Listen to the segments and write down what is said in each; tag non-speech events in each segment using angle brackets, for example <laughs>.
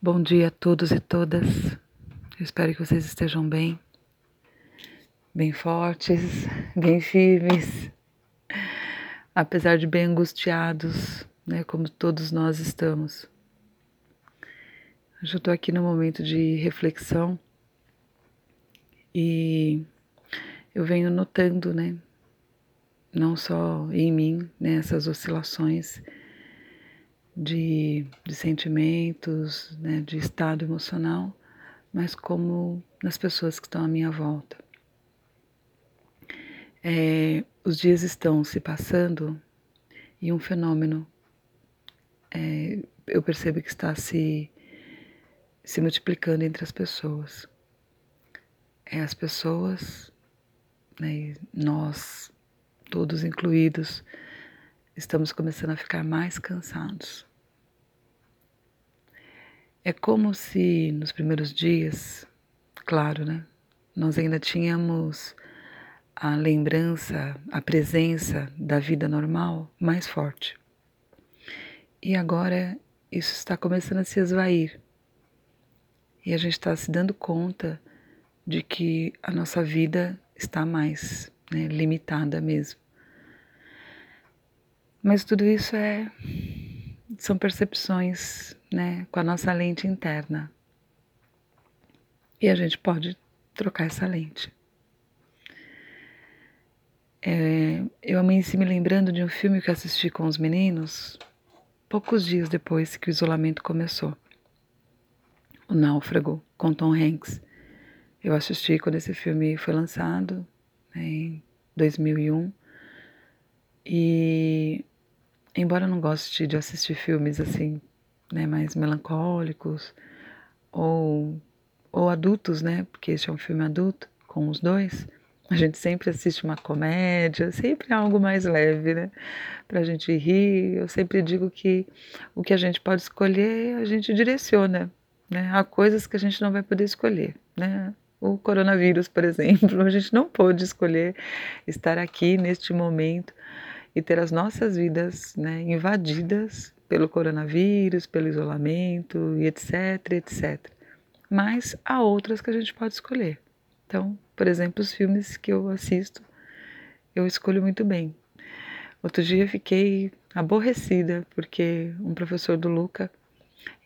Bom dia a todos e todas. Eu espero que vocês estejam bem, bem fortes, bem firmes, apesar de bem angustiados, né, como todos nós estamos. Hoje eu estou aqui no momento de reflexão e eu venho notando, né, não só em mim, né, essas oscilações de, de sentimentos, né, de estado emocional, mas como nas pessoas que estão à minha volta. É, os dias estão se passando e um fenômeno é, eu percebo que está se, se multiplicando entre as pessoas. É as pessoas, né, nós, todos incluídos, estamos começando a ficar mais cansados. É como se nos primeiros dias, claro, né? Nós ainda tínhamos a lembrança, a presença da vida normal mais forte. E agora isso está começando a se esvair. E a gente está se dando conta de que a nossa vida está mais né, limitada mesmo. Mas tudo isso é são percepções né, com a nossa lente interna. E a gente pode trocar essa lente. É, eu amanheci me lembrando de um filme que assisti com os meninos poucos dias depois que o isolamento começou. O Náufrago, com Tom Hanks. Eu assisti quando esse filme foi lançado, né, em 2001. E embora eu não goste de assistir filmes assim, né, mais melancólicos ou ou adultos, né, porque este é um filme adulto com os dois, a gente sempre assiste uma comédia, sempre algo mais leve, né, para a gente rir. Eu sempre digo que o que a gente pode escolher, a gente direciona, né, há coisas que a gente não vai poder escolher, né. O coronavírus, por exemplo, <laughs> a gente não pôde escolher estar aqui neste momento e ter as nossas vidas né, invadidas pelo coronavírus, pelo isolamento e etc, etc. Mas há outras que a gente pode escolher. Então, por exemplo, os filmes que eu assisto, eu escolho muito bem. Outro dia fiquei aborrecida porque um professor do Luca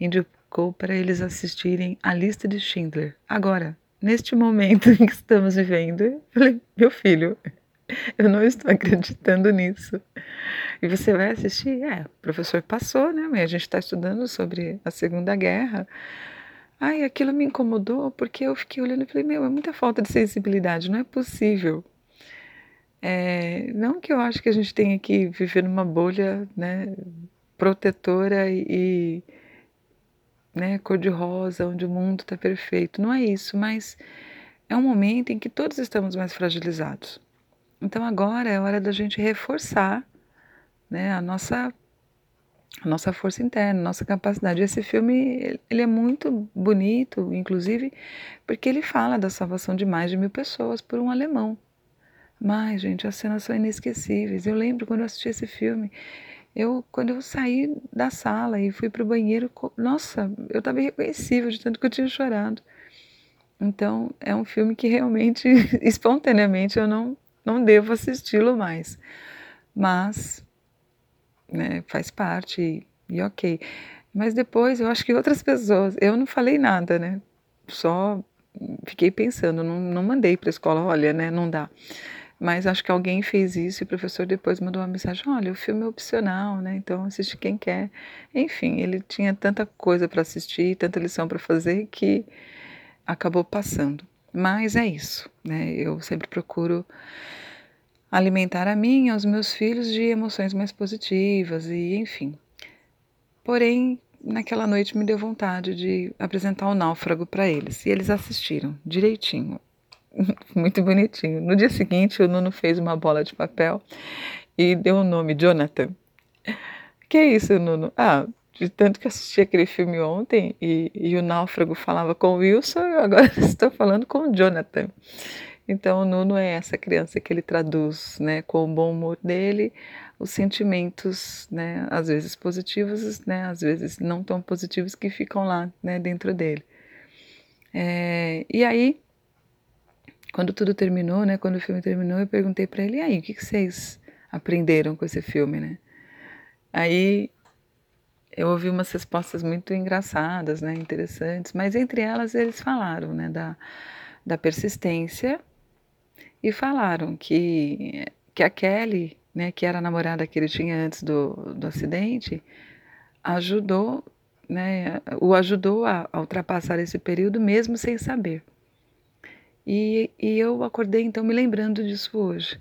indicou para eles assistirem a lista de Schindler. Agora, neste momento <laughs> em que estamos vivendo, eu falei, meu filho, <laughs> Eu não estou acreditando nisso. E você vai assistir? É, o professor passou, né? A gente está estudando sobre a Segunda Guerra. Ai, aquilo me incomodou porque eu fiquei olhando e falei: Meu, é muita falta de sensibilidade, não é possível. É, não que eu acho que a gente tenha que viver numa bolha né, protetora e, né, cor-de-rosa, onde o mundo está perfeito. Não é isso, mas é um momento em que todos estamos mais fragilizados. Então agora é hora da gente reforçar né, a nossa a nossa força interna, a nossa capacidade. Esse filme ele é muito bonito, inclusive, porque ele fala da salvação de mais de mil pessoas por um alemão. Mas, gente, as cenas são inesquecíveis. Eu lembro quando eu assisti esse filme, eu quando eu saí da sala e fui para o banheiro, nossa, eu estava irreconhecível de tanto que eu tinha chorado. Então, é um filme que realmente, <laughs> espontaneamente, eu não não devo assisti-lo mais. Mas né, faz parte e, e ok. Mas depois eu acho que outras pessoas, eu não falei nada, né? Só fiquei pensando, não, não mandei para a escola, olha, né, não dá. Mas acho que alguém fez isso e o professor depois mandou uma mensagem: olha, o filme é opcional, né? Então assiste quem quer. Enfim, ele tinha tanta coisa para assistir, tanta lição para fazer que acabou passando. Mas é isso, né? Eu sempre procuro alimentar a mim e aos meus filhos de emoções mais positivas e enfim. Porém, naquela noite me deu vontade de apresentar o náufrago para eles e eles assistiram direitinho. <laughs> Muito bonitinho. No dia seguinte, o Nuno fez uma bola de papel e deu o nome Jonathan. Que é isso, Nuno? Ah, de tanto que assisti aquele filme ontem e, e o náufrago falava com o Wilson, eu agora <laughs> estou falando com o Jonathan. Então o Nuno é essa criança que ele traduz, né, com o bom humor dele, os sentimentos, né, às vezes positivos, né, às vezes não tão positivos que ficam lá, né, dentro dele. É, e aí, quando tudo terminou, né, quando o filme terminou, eu perguntei para ele, e aí, o que, que vocês aprenderam com esse filme, né? Aí eu ouvi umas respostas muito engraçadas, né, interessantes, mas entre elas eles falaram, né, da, da persistência e falaram que, que a Kelly, né, que era a namorada que ele tinha antes do, do acidente, ajudou, né, o ajudou a, a ultrapassar esse período mesmo sem saber. E, e eu acordei então me lembrando disso hoje,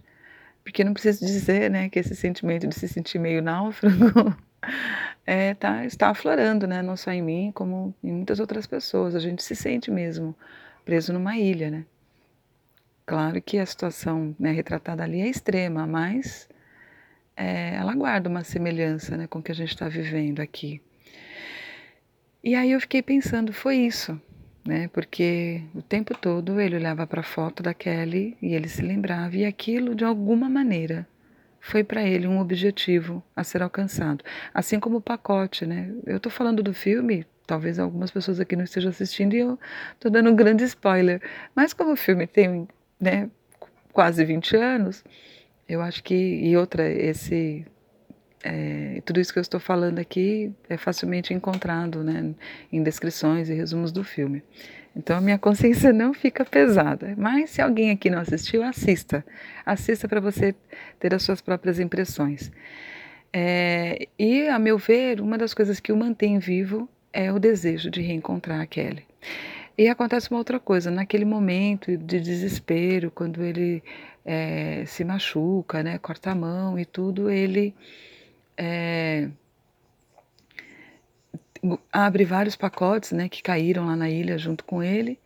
porque não preciso dizer, né, que esse sentimento de se sentir meio náufrago <laughs> é, tá, está aflorando, né? Não só em mim, como em muitas outras pessoas. A gente se sente mesmo preso numa ilha, né? Claro que a situação né, retratada ali é extrema, mas é, ela guarda uma semelhança né, com o que a gente está vivendo aqui. E aí eu fiquei pensando, foi isso, né? Porque o tempo todo ele olhava para a foto da Kelly e ele se lembrava, e aquilo de alguma maneira foi para ele um objetivo a ser alcançado. Assim como o pacote, né? Eu estou falando do filme, talvez algumas pessoas aqui não estejam assistindo e eu estou dando um grande spoiler. Mas como o filme tem né, quase 20 anos, eu acho que. E outra, esse. É, tudo isso que eu estou falando aqui é facilmente encontrado né, em descrições e resumos do filme. Então a minha consciência <laughs> não fica pesada. Mas se alguém aqui não assistiu, assista. Assista para você ter as suas próprias impressões. É, e, a meu ver, uma das coisas que o mantém vivo é o desejo de reencontrar a Kelly. E acontece uma outra coisa, naquele momento de desespero, quando ele é, se machuca, né, corta a mão e tudo, ele é, abre vários pacotes né, que caíram lá na ilha junto com ele,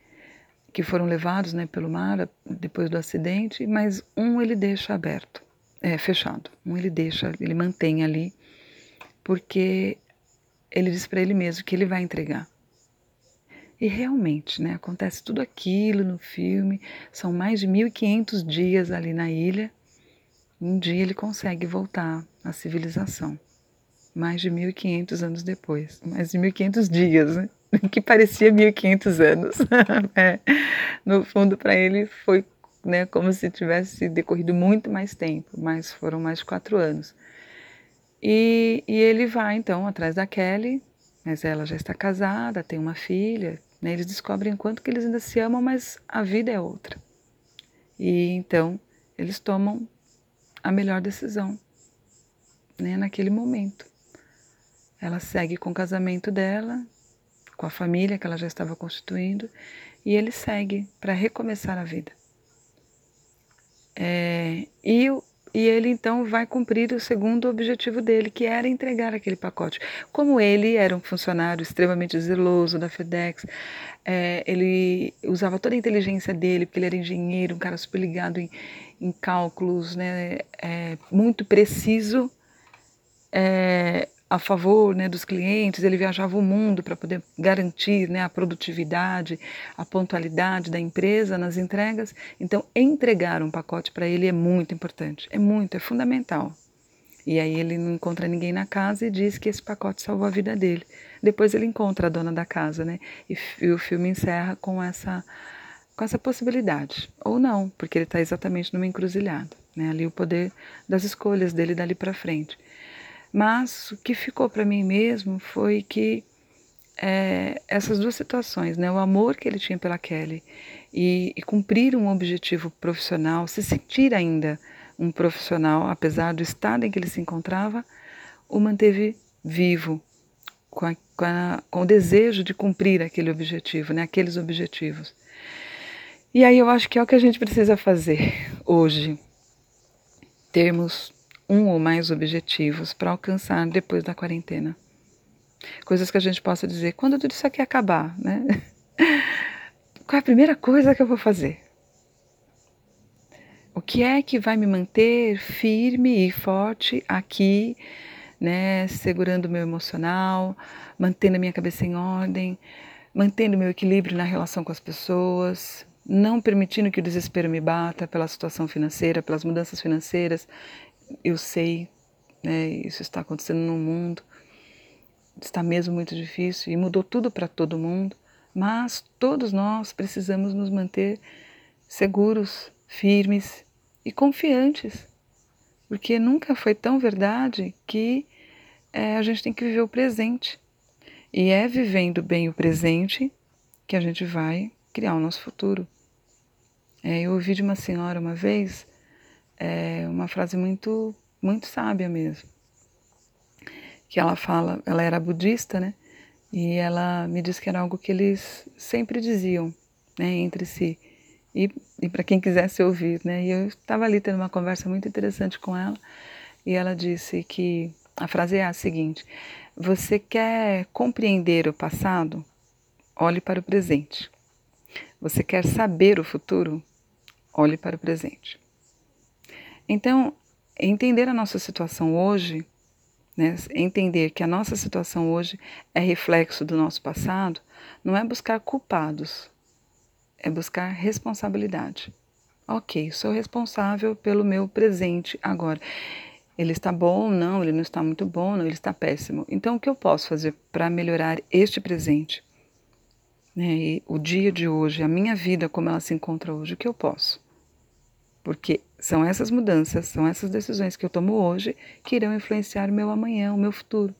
que foram levados né, pelo mar depois do acidente, mas um ele deixa aberto, é, fechado. Um ele deixa, ele mantém ali, porque ele diz para ele mesmo que ele vai entregar. E realmente, né, acontece tudo aquilo no filme, são mais de 1500 dias ali na ilha. Um dia ele consegue voltar à civilização mais de 1.500 anos depois, mais de 1.500 dias, né? <laughs> que parecia 1.500 anos. <laughs> é. No fundo, para ele foi né, como se tivesse decorrido muito mais tempo, mas foram mais de quatro anos. E, e ele vai então atrás da Kelly, mas ela já está casada, tem uma filha. Né, eles descobrem quanto que eles ainda se amam, mas a vida é outra. E então eles tomam a melhor decisão né, naquele momento. Ela segue com o casamento dela, com a família que ela já estava constituindo, e ele segue para recomeçar a vida. É, e, e ele então vai cumprir o segundo objetivo dele, que era entregar aquele pacote. Como ele era um funcionário extremamente zeloso da FedEx, é, ele usava toda a inteligência dele, porque ele era engenheiro, um cara super ligado em, em cálculos, né, é, muito preciso. É, a favor né, dos clientes, ele viajava o mundo para poder garantir né, a produtividade, a pontualidade da empresa nas entregas. Então, entregar um pacote para ele é muito importante, é muito, é fundamental. E aí ele não encontra ninguém na casa e diz que esse pacote salvou a vida dele. Depois ele encontra a dona da casa, né? E, e o filme encerra com essa com essa possibilidade ou não, porque ele está exatamente numa encruzilhada, né? Ali o poder das escolhas dele dali para frente. Mas o que ficou para mim mesmo foi que é, essas duas situações, né, o amor que ele tinha pela Kelly e, e, cumprir um objetivo profissional, se sentir ainda um profissional, apesar do estado em que ele se encontrava, o manteve vivo, com, a, com, a, com o desejo de cumprir aquele objetivo, né, aqueles objetivos. E aí eu acho que é o que a gente precisa fazer hoje. Termos um ou mais objetivos para alcançar depois da quarentena. Coisas que a gente possa dizer, quando tudo isso aqui acabar, né? <laughs> Qual é a primeira coisa que eu vou fazer? O que é que vai me manter firme e forte aqui, né? Segurando o meu emocional, mantendo a minha cabeça em ordem, mantendo o meu equilíbrio na relação com as pessoas, não permitindo que o desespero me bata pela situação financeira, pelas mudanças financeiras eu sei né? Isso está acontecendo no mundo, está mesmo muito difícil e mudou tudo para todo mundo, mas todos nós precisamos nos manter seguros, firmes e confiantes, porque nunca foi tão verdade que é, a gente tem que viver o presente. E é vivendo bem o presente que a gente vai criar o nosso futuro. É, eu ouvi de uma senhora uma vez é, uma frase muito, muito sábia mesmo. Que ela fala, ela era budista, né? E ela me disse que era algo que eles sempre diziam, né, entre si. E, e para quem quisesse ouvir, né? E eu estava ali tendo uma conversa muito interessante com ela, e ela disse que a frase é a seguinte: Você quer compreender o passado? Olhe para o presente. Você quer saber o futuro? Olhe para o presente. Então, entender a nossa situação hoje, né, entender que a nossa situação hoje é reflexo do nosso passado, não é buscar culpados, é buscar responsabilidade. Ok, sou responsável pelo meu presente agora. Ele está bom? Não, ele não está muito bom, não, ele está péssimo. Então, o que eu posso fazer para melhorar este presente? Né, o dia de hoje, a minha vida como ela se encontra hoje, o que eu posso? Porque são essas mudanças, são essas decisões que eu tomo hoje que irão influenciar o meu amanhã, o meu futuro.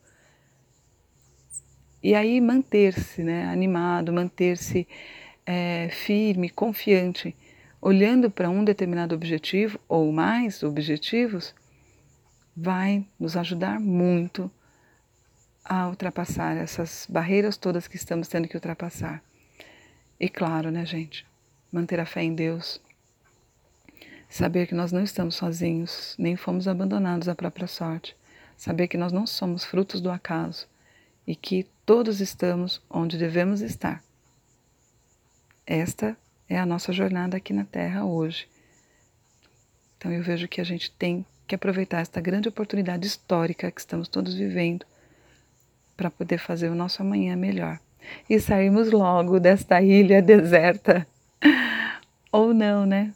E aí manter-se né, animado, manter-se é, firme, confiante, olhando para um determinado objetivo ou mais objetivos, vai nos ajudar muito a ultrapassar essas barreiras todas que estamos tendo que ultrapassar. E claro, né, gente? Manter a fé em Deus. Saber que nós não estamos sozinhos, nem fomos abandonados à própria sorte. Saber que nós não somos frutos do acaso e que todos estamos onde devemos estar. Esta é a nossa jornada aqui na Terra hoje. Então eu vejo que a gente tem que aproveitar esta grande oportunidade histórica que estamos todos vivendo para poder fazer o nosso amanhã melhor e sairmos logo desta ilha deserta. <laughs> Ou não, né?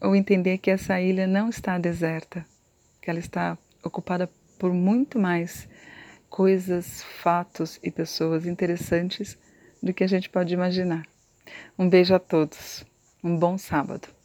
Ou entender que essa ilha não está deserta, que ela está ocupada por muito mais coisas, fatos e pessoas interessantes do que a gente pode imaginar. Um beijo a todos. Um bom sábado.